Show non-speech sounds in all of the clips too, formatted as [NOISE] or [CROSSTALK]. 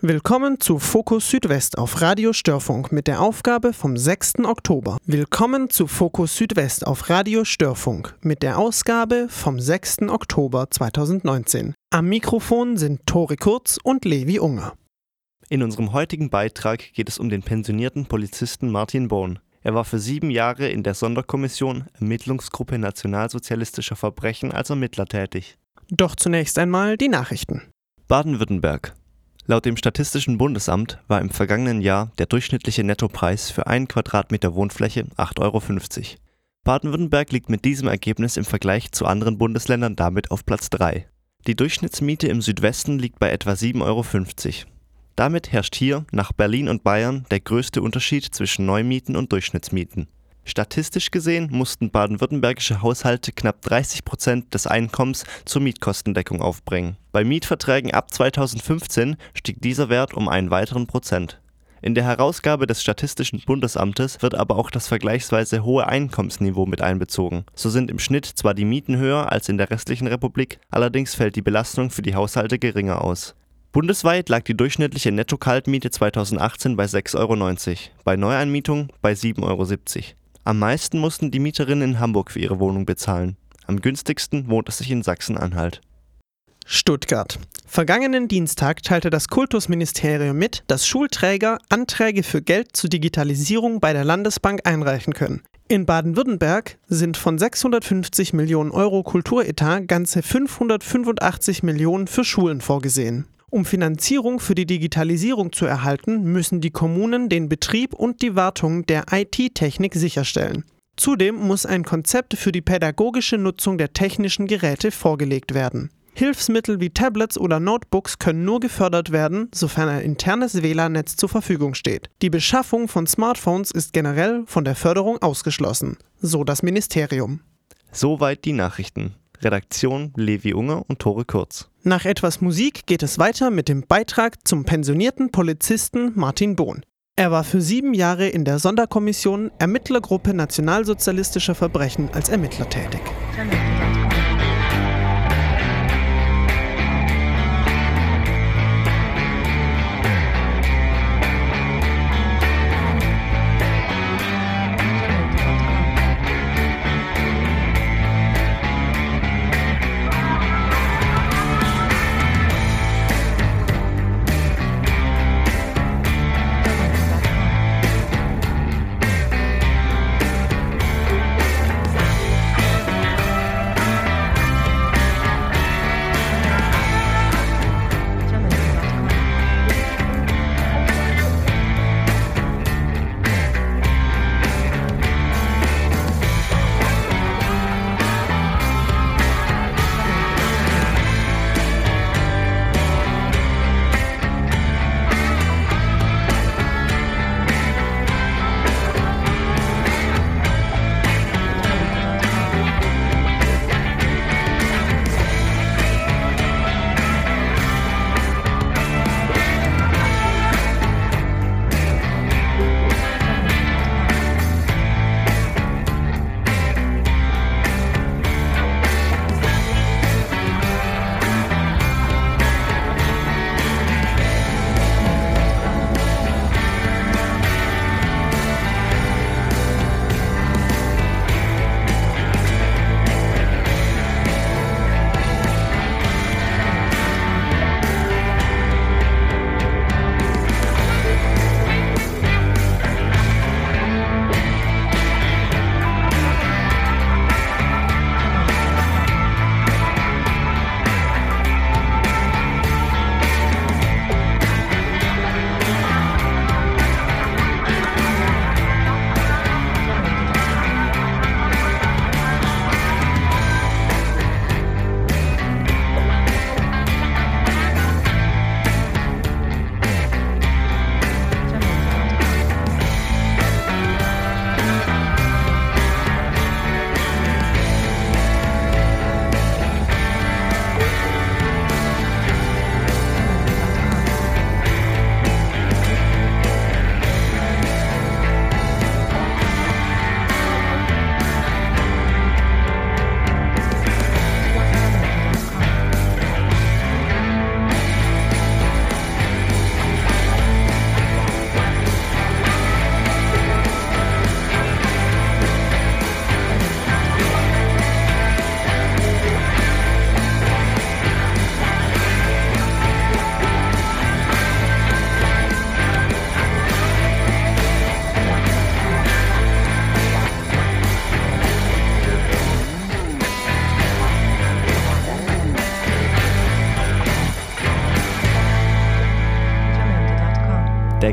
Willkommen zu Fokus Südwest auf Radio Störfunk mit der Aufgabe vom 6. Oktober. Willkommen zu Fokus Südwest auf Radio Störfunk mit der Ausgabe vom 6. Oktober 2019. Am Mikrofon sind Tore Kurz und Levi Unger. In unserem heutigen Beitrag geht es um den pensionierten Polizisten Martin Bohn. Er war für sieben Jahre in der Sonderkommission Ermittlungsgruppe Nationalsozialistischer Verbrechen als Ermittler tätig. Doch zunächst einmal die Nachrichten. Baden-Württemberg. Laut dem Statistischen Bundesamt war im vergangenen Jahr der durchschnittliche Nettopreis für einen Quadratmeter Wohnfläche 8,50 Euro. Baden-Württemberg liegt mit diesem Ergebnis im Vergleich zu anderen Bundesländern damit auf Platz 3. Die Durchschnittsmiete im Südwesten liegt bei etwa 7,50 Euro. Damit herrscht hier, nach Berlin und Bayern, der größte Unterschied zwischen Neumieten und Durchschnittsmieten. Statistisch gesehen mussten baden-württembergische Haushalte knapp 30 Prozent des Einkommens zur Mietkostendeckung aufbringen. Bei Mietverträgen ab 2015 stieg dieser Wert um einen weiteren Prozent. In der Herausgabe des Statistischen Bundesamtes wird aber auch das vergleichsweise hohe Einkommensniveau mit einbezogen. So sind im Schnitt zwar die Mieten höher als in der restlichen Republik, allerdings fällt die Belastung für die Haushalte geringer aus. Bundesweit lag die durchschnittliche Netto-Kaltmiete 2018 bei 6,90 Euro, bei Neueinmietung bei 7,70 Euro. Am meisten mussten die Mieterinnen in Hamburg für ihre Wohnung bezahlen. Am günstigsten wohnt es sich in Sachsen-Anhalt. Stuttgart. Vergangenen Dienstag teilte das Kultusministerium mit, dass Schulträger Anträge für Geld zur Digitalisierung bei der Landesbank einreichen können. In Baden-Württemberg sind von 650 Millionen Euro Kulturetat ganze 585 Millionen für Schulen vorgesehen. Um Finanzierung für die Digitalisierung zu erhalten, müssen die Kommunen den Betrieb und die Wartung der IT-Technik sicherstellen. Zudem muss ein Konzept für die pädagogische Nutzung der technischen Geräte vorgelegt werden. Hilfsmittel wie Tablets oder Notebooks können nur gefördert werden, sofern ein internes WLAN-Netz zur Verfügung steht. Die Beschaffung von Smartphones ist generell von der Förderung ausgeschlossen, so das Ministerium. Soweit die Nachrichten. Redaktion Levi Unger und Tore Kurz. Nach etwas Musik geht es weiter mit dem Beitrag zum pensionierten Polizisten Martin Bohn. Er war für sieben Jahre in der Sonderkommission Ermittlergruppe Nationalsozialistischer Verbrechen als Ermittler tätig.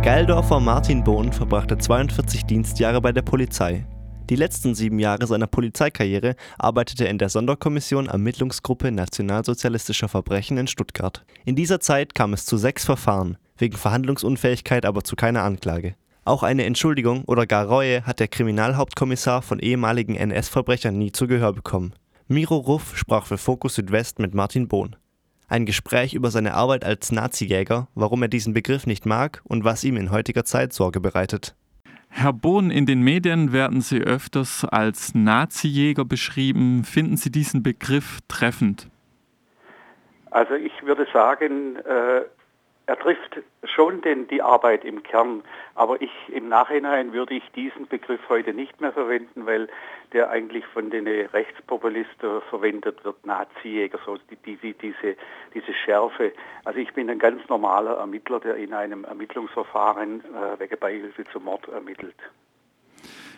Geildorfer Martin Bohn verbrachte 42 Dienstjahre bei der Polizei. Die letzten sieben Jahre seiner Polizeikarriere arbeitete er in der Sonderkommission Ermittlungsgruppe Nationalsozialistischer Verbrechen in Stuttgart. In dieser Zeit kam es zu sechs Verfahren, wegen Verhandlungsunfähigkeit aber zu keiner Anklage. Auch eine Entschuldigung oder gar Reue hat der Kriminalhauptkommissar von ehemaligen NS-Verbrechern nie zu Gehör bekommen. Miro Ruff sprach für Fokus Südwest mit Martin Bohn. Ein Gespräch über seine Arbeit als Nazi-Jäger, warum er diesen Begriff nicht mag und was ihm in heutiger Zeit Sorge bereitet. Herr Bohn, in den Medien werden Sie öfters als Nazi-Jäger beschrieben. Finden Sie diesen Begriff treffend? Also ich würde sagen, äh, er trifft schon den, die Arbeit im Kern, aber ich im Nachhinein würde ich diesen Begriff heute nicht mehr verwenden, weil der eigentlich von den Rechtspopulisten verwendet wird, Nazi-Jäger, so die, die, diese, diese Schärfe. Also ich bin ein ganz normaler Ermittler, der in einem Ermittlungsverfahren äh, wegen Beihilfe zum Mord ermittelt.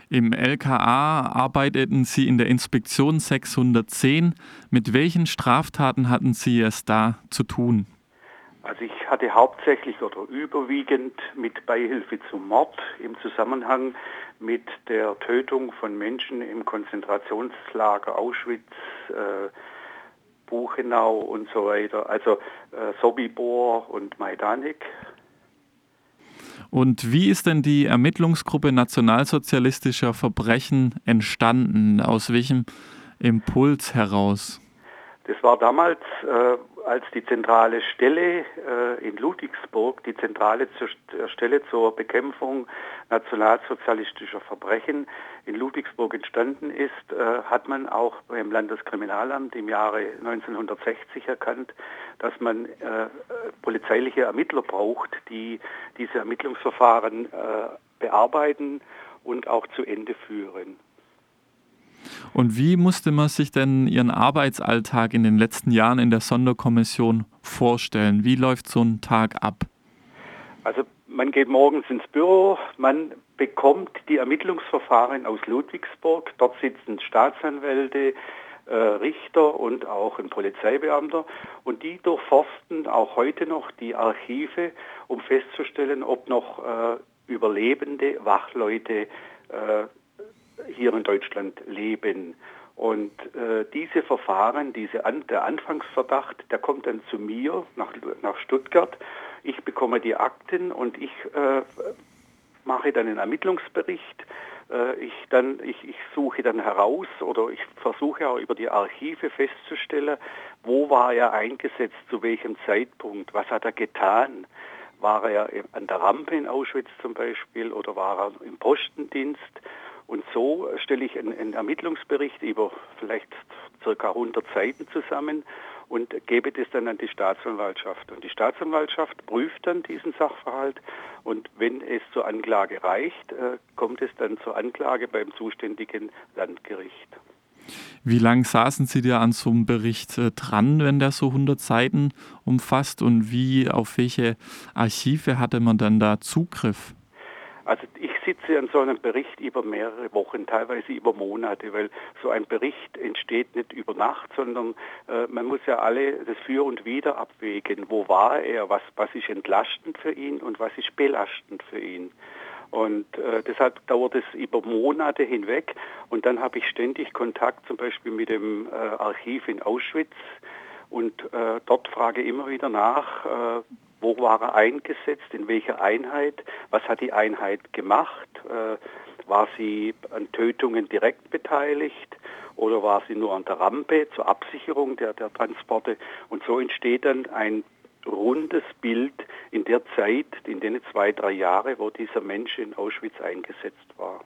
Im LKA arbeiteten Sie in der Inspektion 610. Mit welchen Straftaten hatten Sie es da zu tun? Also ich hatte hauptsächlich oder überwiegend mit Beihilfe zum Mord im Zusammenhang mit der Tötung von Menschen im Konzentrationslager Auschwitz, äh, Buchenau und so weiter, also äh, Sobibor und Majdanek. Und wie ist denn die Ermittlungsgruppe nationalsozialistischer Verbrechen entstanden? Aus welchem Impuls heraus? Das war damals äh, als die zentrale Stelle äh, in Ludwigsburg, die zentrale zur, Stelle zur Bekämpfung nationalsozialistischer Verbrechen in Ludwigsburg entstanden ist, äh, hat man auch beim Landeskriminalamt im Jahre 1960 erkannt, dass man äh, polizeiliche Ermittler braucht, die diese Ermittlungsverfahren äh, bearbeiten und auch zu Ende führen. Und wie musste man sich denn Ihren Arbeitsalltag in den letzten Jahren in der Sonderkommission vorstellen? Wie läuft so ein Tag ab? Also man geht morgens ins Büro, man bekommt die Ermittlungsverfahren aus Ludwigsburg. Dort sitzen Staatsanwälte, äh, Richter und auch ein Polizeibeamter. Und die durchforsten auch heute noch die Archive, um festzustellen, ob noch äh, überlebende Wachleute äh, hier in Deutschland leben. Und äh, diese Verfahren, diese An der Anfangsverdacht, der kommt dann zu mir nach, nach Stuttgart. Ich bekomme die Akten und ich äh, mache dann einen Ermittlungsbericht. Äh, ich, dann, ich, ich suche dann heraus oder ich versuche auch über die Archive festzustellen, wo war er eingesetzt, zu welchem Zeitpunkt, was hat er getan. War er an der Rampe in Auschwitz zum Beispiel oder war er im Postendienst? Und so stelle ich einen, einen Ermittlungsbericht über vielleicht circa 100 Seiten zusammen und gebe das dann an die Staatsanwaltschaft. Und die Staatsanwaltschaft prüft dann diesen Sachverhalt und wenn es zur Anklage reicht, äh, kommt es dann zur Anklage beim zuständigen Landgericht. Wie lange saßen Sie da an so einem Bericht äh, dran, wenn der so 100 Seiten umfasst und wie auf welche Archive hatte man dann da Zugriff? Also ich sitze an so einem Bericht über mehrere Wochen, teilweise über Monate, weil so ein Bericht entsteht nicht über Nacht, sondern äh, man muss ja alle das Für und Wider abwägen. Wo war er? Was, was ist entlastend für ihn und was ist belastend für ihn? Und äh, deshalb dauert es über Monate hinweg. Und dann habe ich ständig Kontakt zum Beispiel mit dem äh, Archiv in Auschwitz. Und äh, dort frage ich immer wieder nach, äh, wo war er eingesetzt, in welcher Einheit, was hat die Einheit gemacht, äh, war sie an Tötungen direkt beteiligt oder war sie nur an der Rampe zur Absicherung der, der Transporte und so entsteht dann ein rundes Bild in der Zeit, in den zwei, drei Jahre, wo dieser Mensch in Auschwitz eingesetzt war.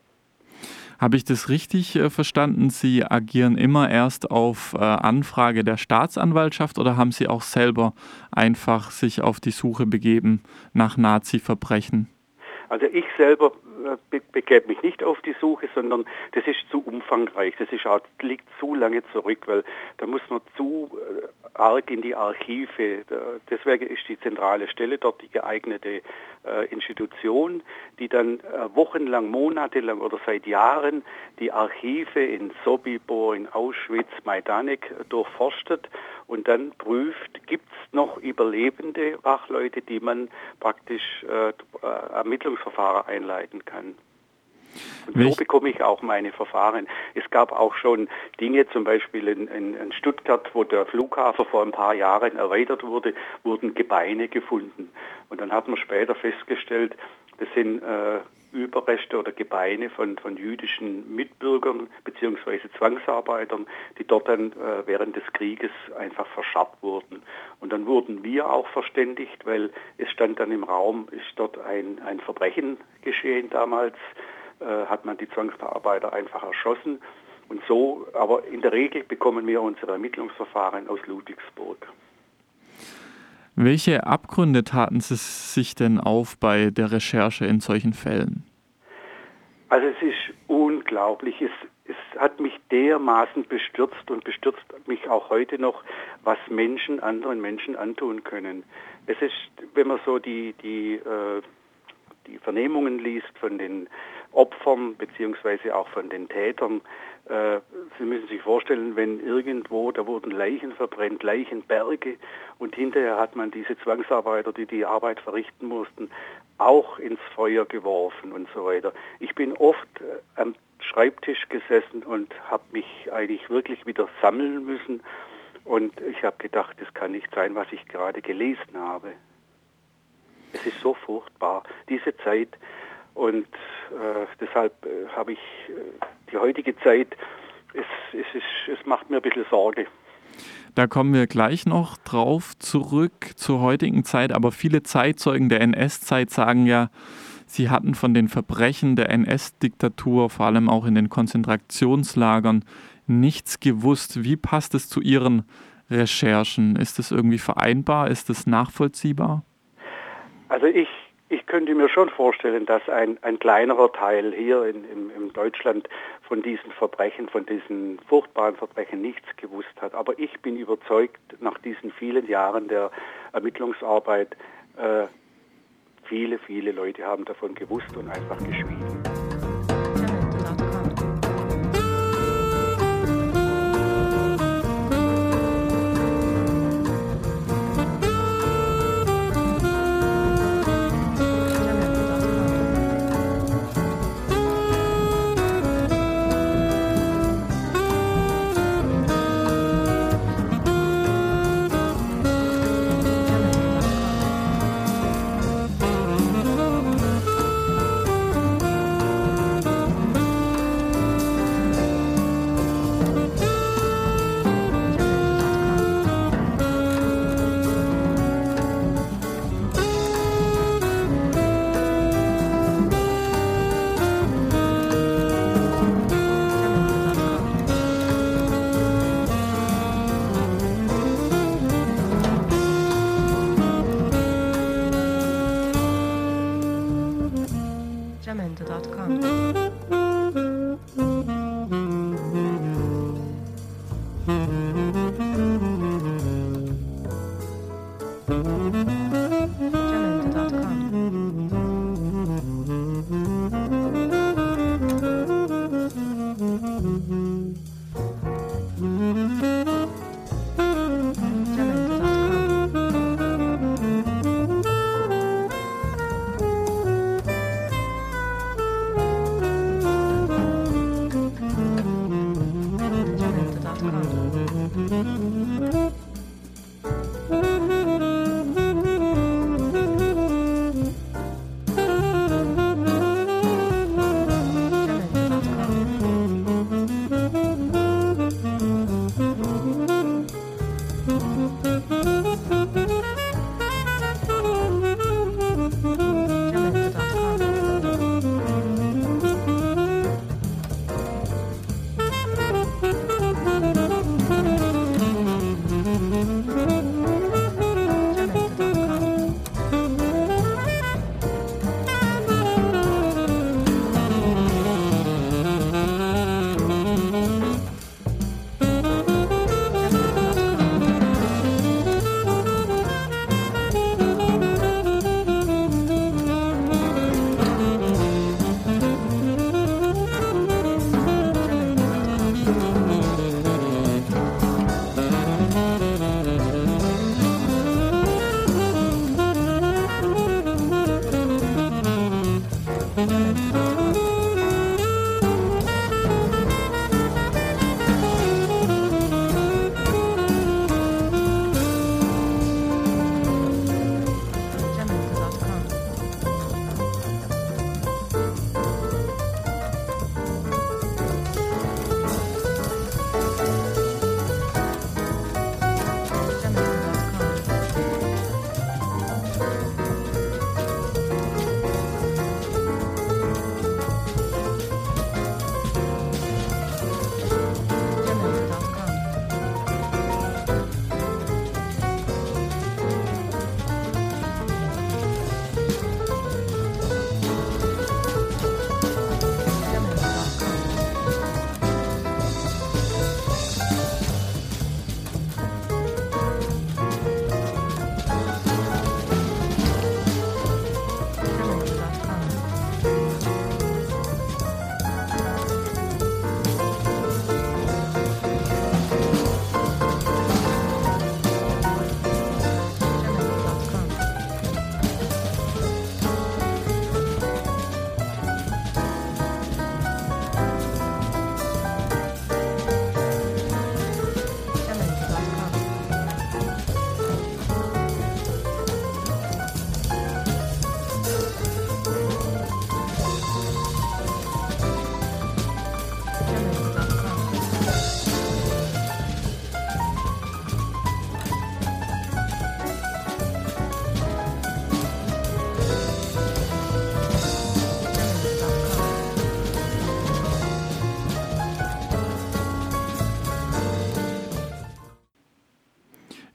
Habe ich das richtig äh, verstanden? Sie agieren immer erst auf äh, Anfrage der Staatsanwaltschaft oder haben Sie auch selber einfach sich auf die Suche begeben nach Nazi-Verbrechen? Also ich selber äh, begebe mich nicht auf die Suche, sondern das ist zu umfangreich, das ist auch, liegt zu lange zurück, weil da muss man zu äh, arg in die Archive. Deswegen ist die zentrale Stelle dort die geeignete äh, Institution, die dann wochenlang, monatelang oder seit Jahren die Archive in Sobibor, in Auschwitz, Majdanek durchforstet und dann prüft, gibt es noch überlebende Wachleute, die man praktisch äh, Ermittlungsverfahren einleiten kann. Und so bekomme ich auch meine Verfahren. Es gab auch schon Dinge, zum Beispiel in, in, in, Stuttgart, wo der Flughafen vor ein paar Jahren erweitert wurde, wurden Gebeine gefunden. Und dann hat man später festgestellt, das sind äh, Überreste oder Gebeine von, von jüdischen Mitbürgern bzw. Zwangsarbeitern, die dort dann äh, während des Krieges einfach verscharrt wurden. Und dann wurden wir auch verständigt, weil es stand dann im Raum, ist dort ein, ein Verbrechen geschehen damals, äh, hat man die Zwangsarbeiter einfach erschossen. Und so, aber in der Regel bekommen wir unsere Ermittlungsverfahren aus Ludwigsburg. Welche Abgründe taten Sie sich denn auf bei der Recherche in solchen Fällen? Also es ist unglaublich. Es, es hat mich dermaßen bestürzt und bestürzt mich auch heute noch, was Menschen anderen Menschen antun können. Es ist, wenn man so die, die, äh, die Vernehmungen liest von den Opfern beziehungsweise auch von den Tätern. Äh, Sie müssen sich vorstellen, wenn irgendwo, da wurden Leichen verbrennt, Leichenberge und hinterher hat man diese Zwangsarbeiter, die die Arbeit verrichten mussten, auch ins Feuer geworfen und so weiter. Ich bin oft äh, am Schreibtisch gesessen und habe mich eigentlich wirklich wieder sammeln müssen und ich habe gedacht, das kann nicht sein, was ich gerade gelesen habe. Es ist so furchtbar. Diese Zeit, und äh, deshalb äh, habe ich äh, die heutige Zeit, es, es, es, es macht mir ein bisschen Sorge. Da kommen wir gleich noch drauf zurück zur heutigen Zeit, aber viele Zeitzeugen der NS-Zeit sagen ja, sie hatten von den Verbrechen der NS-Diktatur, vor allem auch in den Konzentrationslagern, nichts gewusst. Wie passt es zu Ihren Recherchen? Ist es irgendwie vereinbar? Ist es nachvollziehbar? Also ich ich könnte mir schon vorstellen, dass ein, ein kleinerer Teil hier in, in, in, Deutschland von diesen Verbrechen, von diesen furchtbaren Verbrechen nichts gewusst hat. Aber ich bin überzeugt, nach diesen vielen Jahren der Ermittlungsarbeit, äh, viele, viele Leute haben davon gewusst und einfach geschwiegen.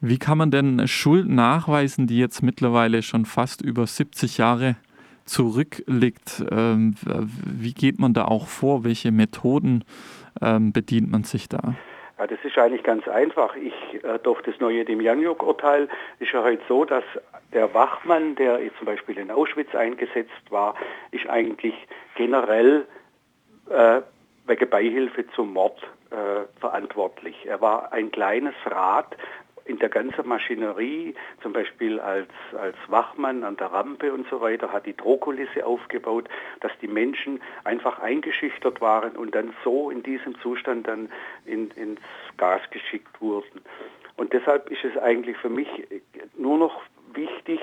Wie kann man denn Schuld nachweisen, die jetzt mittlerweile schon fast über 70 Jahre zurückliegt? Ähm, wie geht man da auch vor? Welche Methoden ähm, bedient man sich da? Ja, das ist eigentlich ganz einfach. Ich, äh, durch das neue Demjanjuk-Urteil ist ja heute so, dass der Wachmann, der zum Beispiel in Auschwitz eingesetzt war, ist eigentlich generell äh, wegen Beihilfe zum Mord äh, verantwortlich. Er war ein kleines Rad in der ganzen Maschinerie, zum Beispiel als, als Wachmann an der Rampe und so weiter, hat die Drohkulisse aufgebaut, dass die Menschen einfach eingeschüchtert waren und dann so in diesem Zustand dann in, ins Gas geschickt wurden. Und deshalb ist es eigentlich für mich nur noch wichtig,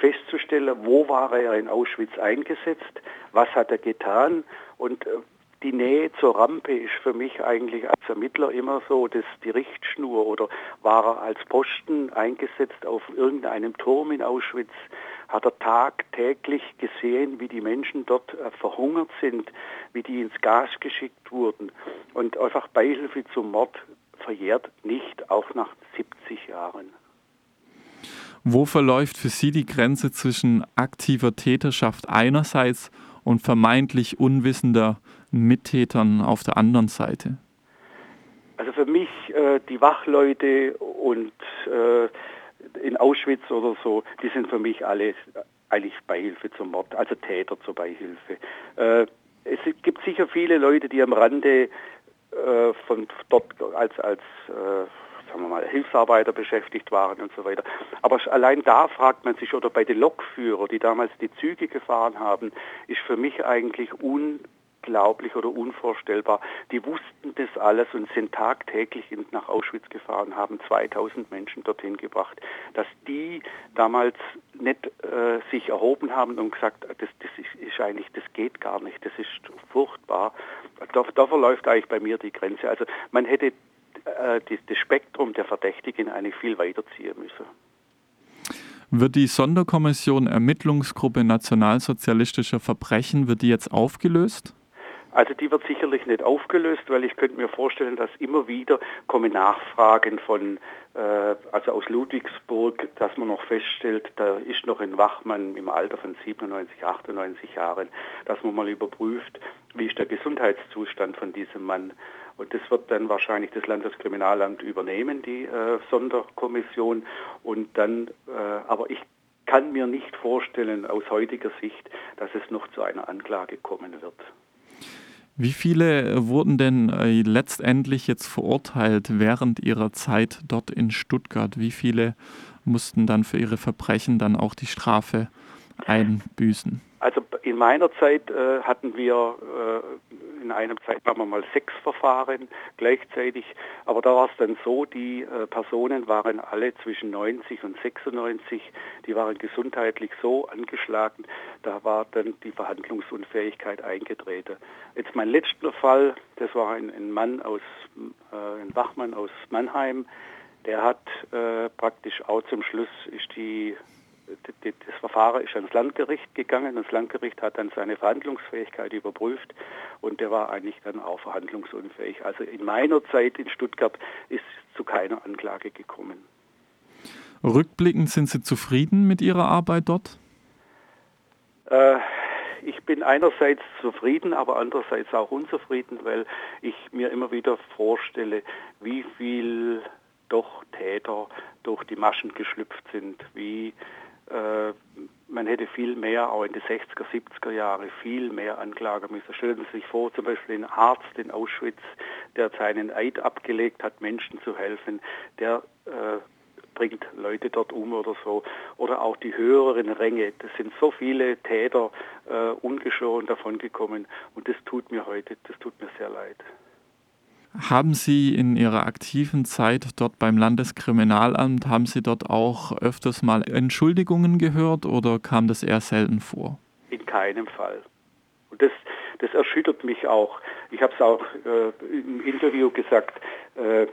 festzustellen, wo war er in Auschwitz eingesetzt, was hat er getan und äh, die Nähe zur Rampe ist für mich eigentlich als Ermittler immer so das, die Richtschnur oder war er als Posten eingesetzt auf irgendeinem Turm in Auschwitz, hat er tagtäglich gesehen, wie die Menschen dort äh, verhungert sind, wie die ins Gas geschickt wurden und einfach Beihilfe zum Mord verjährt nicht, auch nach 70 Jahren. Wo verläuft für Sie die Grenze zwischen aktiver Täterschaft einerseits und vermeintlich unwissender Mittätern auf der anderen Seite? Also für mich äh, die Wachleute und äh, in Auschwitz oder so, die sind für mich alle eigentlich Beihilfe zum Mord, also Täter zur Beihilfe. Äh, es gibt sicher viele Leute, die am Rande äh, von dort als als äh, sagen wir mal, Hilfsarbeiter beschäftigt waren und so weiter. Aber allein da fragt man sich, oder bei den Lokführern, die damals die Züge gefahren haben, ist für mich eigentlich un unglaublich oder unvorstellbar. Die wussten das alles und sind tagtäglich nach Auschwitz gefahren, haben 2000 Menschen dorthin gebracht. Dass die damals nicht äh, sich erhoben haben und gesagt, das, das ist, ist, eigentlich, das geht gar nicht, das ist furchtbar. Da, da verläuft eigentlich bei mir die Grenze. Also man hätte äh, die, das Spektrum der Verdächtigen eigentlich viel weiter ziehen müssen. Wird die Sonderkommission Ermittlungsgruppe nationalsozialistischer Verbrechen, wird die jetzt aufgelöst? Also die wird sicherlich nicht aufgelöst, weil ich könnte mir vorstellen, dass immer wieder kommen Nachfragen von, äh, also aus Ludwigsburg, dass man noch feststellt, da ist noch ein Wachmann im Alter von 97, 98 Jahren, dass man mal überprüft, wie ist der Gesundheitszustand von diesem Mann. Und das wird dann wahrscheinlich das Landeskriminalamt übernehmen, die äh, Sonderkommission. Und dann, äh, aber ich kann mir nicht vorstellen aus heutiger Sicht, dass es noch zu einer Anklage kommen wird. Wie viele wurden denn äh, letztendlich jetzt verurteilt während ihrer Zeit dort in Stuttgart? Wie viele mussten dann für ihre Verbrechen dann auch die Strafe einbüßen? Also in meiner Zeit äh, hatten wir äh, in einem Zeitraum mal sechs Verfahren gleichzeitig, aber da war es dann so, die äh, Personen waren alle zwischen 90 und 96, die waren gesundheitlich so angeschlagen, da war dann die Verhandlungsunfähigkeit eingetreten. Jetzt mein letzter Fall, das war ein, ein Mann aus, äh, ein Wachmann aus Mannheim, der hat äh, praktisch auch zum Schluss ist die das Verfahren ist ans Landgericht gegangen. Das Landgericht hat dann seine Verhandlungsfähigkeit überprüft und der war eigentlich dann auch verhandlungsunfähig. Also in meiner Zeit in Stuttgart ist es zu keiner Anklage gekommen. Rückblickend sind Sie zufrieden mit Ihrer Arbeit dort? Äh, ich bin einerseits zufrieden, aber andererseits auch unzufrieden, weil ich mir immer wieder vorstelle, wie viel doch Täter durch die Maschen geschlüpft sind, wie man hätte viel mehr, auch in den 60er, 70er Jahre, viel mehr anklagen müssen. Stellen Sie sich vor, zum Beispiel ein Arzt in Auschwitz, der seinen Eid abgelegt hat, Menschen zu helfen, der äh, bringt Leute dort um oder so. Oder auch die höheren Ränge. Das sind so viele Täter äh, ungeschoren davongekommen. Und das tut mir heute, das tut mir sehr leid. Haben Sie in Ihrer aktiven Zeit dort beim Landeskriminalamt, haben Sie dort auch öfters mal Entschuldigungen gehört oder kam das eher selten vor? In keinem Fall. Und das, das erschüttert mich auch. Ich habe es auch äh, im Interview gesagt, äh,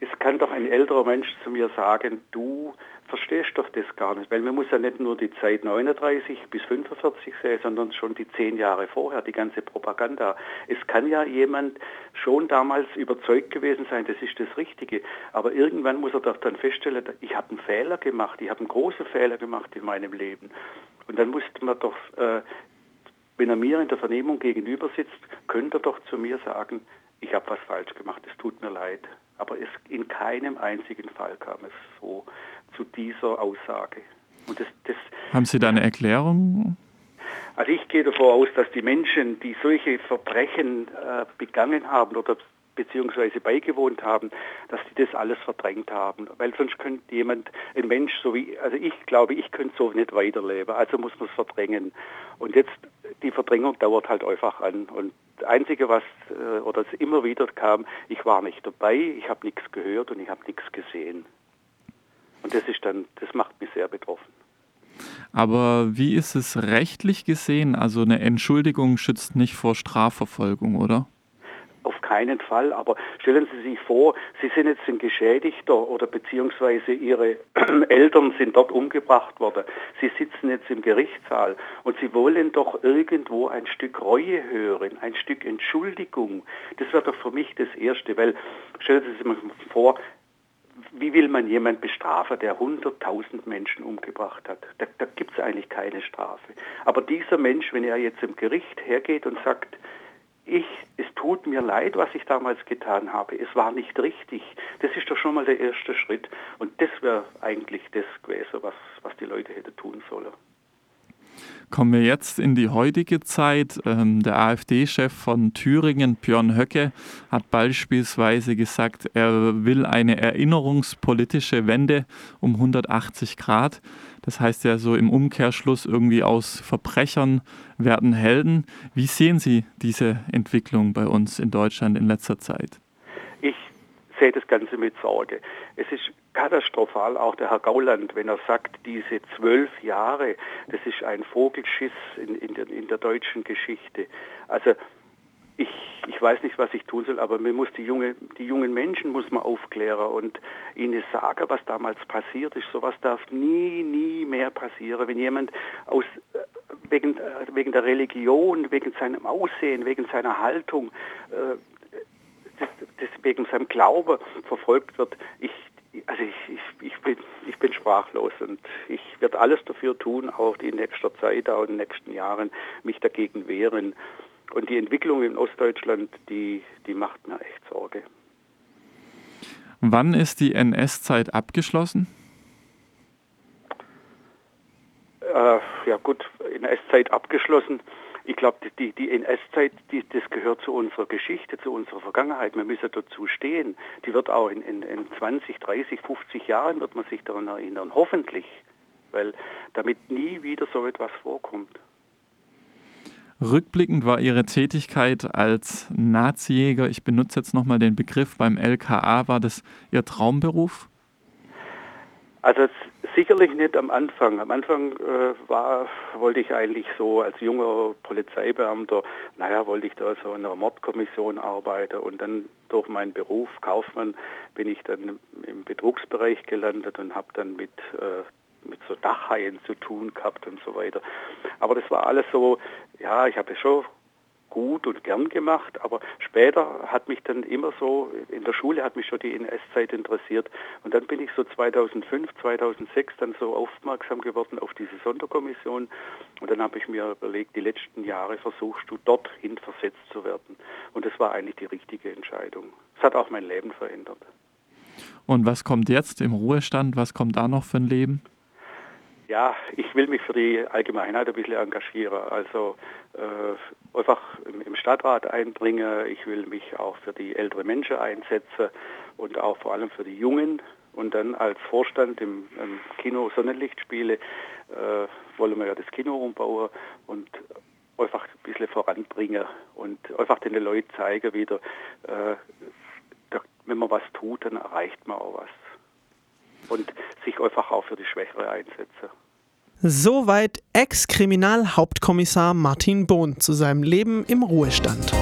es kann doch ein älterer Mensch zu mir sagen, du verstehst doch das gar nicht, weil man muss ja nicht nur die Zeit 39 bis 45 sehen, sondern schon die zehn Jahre vorher, die ganze Propaganda. Es kann ja jemand schon damals überzeugt gewesen sein, das ist das Richtige, aber irgendwann muss er doch dann feststellen, ich habe einen Fehler gemacht, ich habe einen großen Fehler gemacht in meinem Leben. Und dann musste man doch, äh, wenn er mir in der Vernehmung gegenüber sitzt, könnte er doch zu mir sagen, ich habe was falsch gemacht, es tut mir leid. Aber es, in keinem einzigen Fall kam es so zu dieser Aussage. Und das, das, Haben Sie da eine Erklärung? Also ich gehe davon aus, dass die Menschen, die solche Verbrechen äh, begangen haben oder beziehungsweise beigewohnt haben, dass die das alles verdrängt haben. Weil sonst könnte jemand, ein Mensch so wie, also ich glaube, ich könnte so nicht weiterleben. Also muss man es verdrängen. Und jetzt, die Verdrängung dauert halt einfach an. Und das Einzige, was, äh, oder es immer wieder kam, ich war nicht dabei, ich habe nichts gehört und ich habe nichts gesehen. Und das ist dann, das macht mich sehr betroffen. Aber wie ist es rechtlich gesehen? Also eine Entschuldigung schützt nicht vor Strafverfolgung, oder? Auf keinen Fall, aber stellen Sie sich vor, Sie sind jetzt ein Geschädigter oder beziehungsweise Ihre [CLEARS THROAT] Eltern sind dort umgebracht worden. Sie sitzen jetzt im Gerichtssaal und Sie wollen doch irgendwo ein Stück Reue hören, ein Stück Entschuldigung. Das wäre doch für mich das Erste, weil stellen Sie sich mal vor, wie will man jemanden bestrafen, der 100.000 Menschen umgebracht hat? Da, da gibt es eigentlich keine Strafe. Aber dieser Mensch, wenn er jetzt im Gericht hergeht und sagt, ich, es tut mir leid, was ich damals getan habe, es war nicht richtig, das ist doch schon mal der erste Schritt. Und das wäre eigentlich das gewesen, was, was die Leute hätten tun sollen. Kommen wir jetzt in die heutige Zeit. Ähm, der AfD-Chef von Thüringen, Björn Höcke, hat beispielsweise gesagt, er will eine erinnerungspolitische Wende um 180 Grad. Das heißt ja so im Umkehrschluss irgendwie aus Verbrechern werden Helden. Wie sehen Sie diese Entwicklung bei uns in Deutschland in letzter Zeit? Sehe das Ganze mit Sorge. Es ist katastrophal, auch der Herr Gauland, wenn er sagt, diese zwölf Jahre, das ist ein Vogelschiss in, in, der, in der deutschen Geschichte. Also ich, ich weiß nicht, was ich tun soll, aber man muss die, junge, die jungen Menschen muss man aufklären und ihnen sagen, was damals passiert ist. Sowas darf nie, nie mehr passieren. Wenn jemand aus, äh, wegen, äh, wegen der Religion, wegen seinem Aussehen, wegen seiner Haltung, äh, das, wegen seinem Glaube verfolgt wird, ich, also ich, ich, ich, bin, ich bin sprachlos und ich werde alles dafür tun, auch in nächster Zeit, auch in den nächsten Jahren, mich dagegen wehren. Und die Entwicklung in Ostdeutschland, die, die macht mir echt Sorge. Wann ist die NS-Zeit abgeschlossen? Äh, ja gut, NS-Zeit abgeschlossen ich glaube, die, die NS-Zeit, das gehört zu unserer Geschichte, zu unserer Vergangenheit. Wir müssen dazu stehen. Die wird auch in, in, in 20, 30, 50 Jahren wird man sich daran erinnern. Hoffentlich. Weil damit nie wieder so etwas vorkommt. Rückblickend war Ihre Tätigkeit als Nazijäger, ich benutze jetzt nochmal den Begriff beim LKA, war das Ihr Traumberuf? Also sicherlich nicht am Anfang. Am Anfang äh, war, wollte ich eigentlich so als junger Polizeibeamter, naja, wollte ich da so in einer Mordkommission arbeiten und dann durch meinen Beruf Kaufmann bin ich dann im Betrugsbereich gelandet und habe dann mit äh, mit so Dachhaien zu tun gehabt und so weiter. Aber das war alles so, ja, ich habe schon gut und gern gemacht, aber später hat mich dann immer so, in der Schule hat mich schon die NS-Zeit interessiert und dann bin ich so 2005, 2006 dann so aufmerksam geworden auf diese Sonderkommission und dann habe ich mir überlegt, die letzten Jahre versuchst du dorthin versetzt zu werden und das war eigentlich die richtige Entscheidung. Es hat auch mein Leben verändert. Und was kommt jetzt im Ruhestand? Was kommt da noch für ein Leben? Ja, ich will mich für die Allgemeinheit ein bisschen engagieren. Also äh, einfach im, Stadtrat einbringen. Ich will mich auch für die ältere Menschen einsetzen und auch vor allem für die Jungen. Und dann als Vorstand im, im Kino Sonnenlichtspiele äh, wollen wir ja das Kino umbauen und einfach ein bisschen voranbringen und einfach den Leuten zeigen wieder, äh, da, wenn man was tut, dann erreicht man auch was und sich einfach auch für die Schwächere einsetzen. Soweit Ex-Kriminalhauptkommissar Martin Bohn zu seinem Leben im Ruhestand.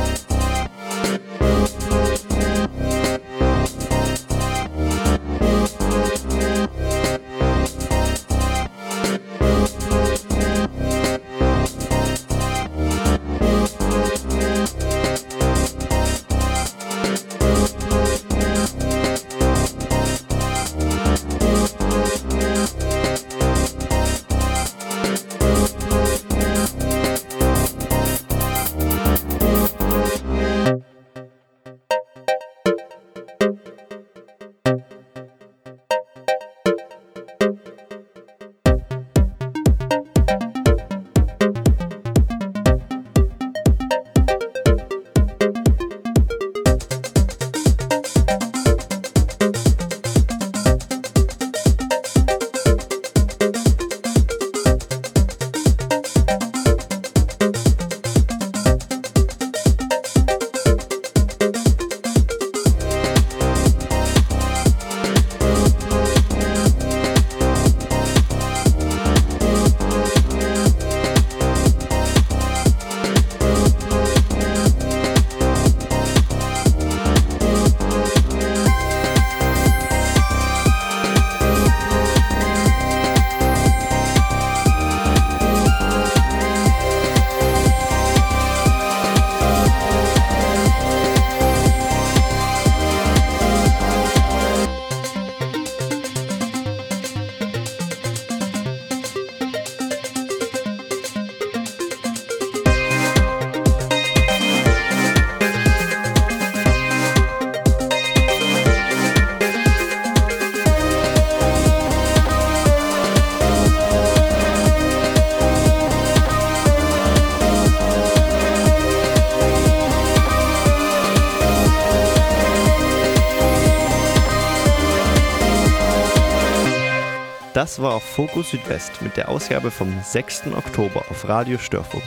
Das war Fokus Südwest mit der Ausgabe vom 6. Oktober auf Radio Störfunk.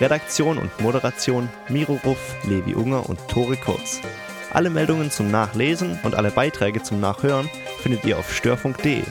Redaktion und Moderation Miro Ruff, Levi Unger und Tore Kurz. Alle Meldungen zum Nachlesen und alle Beiträge zum Nachhören findet ihr auf störfunk.de.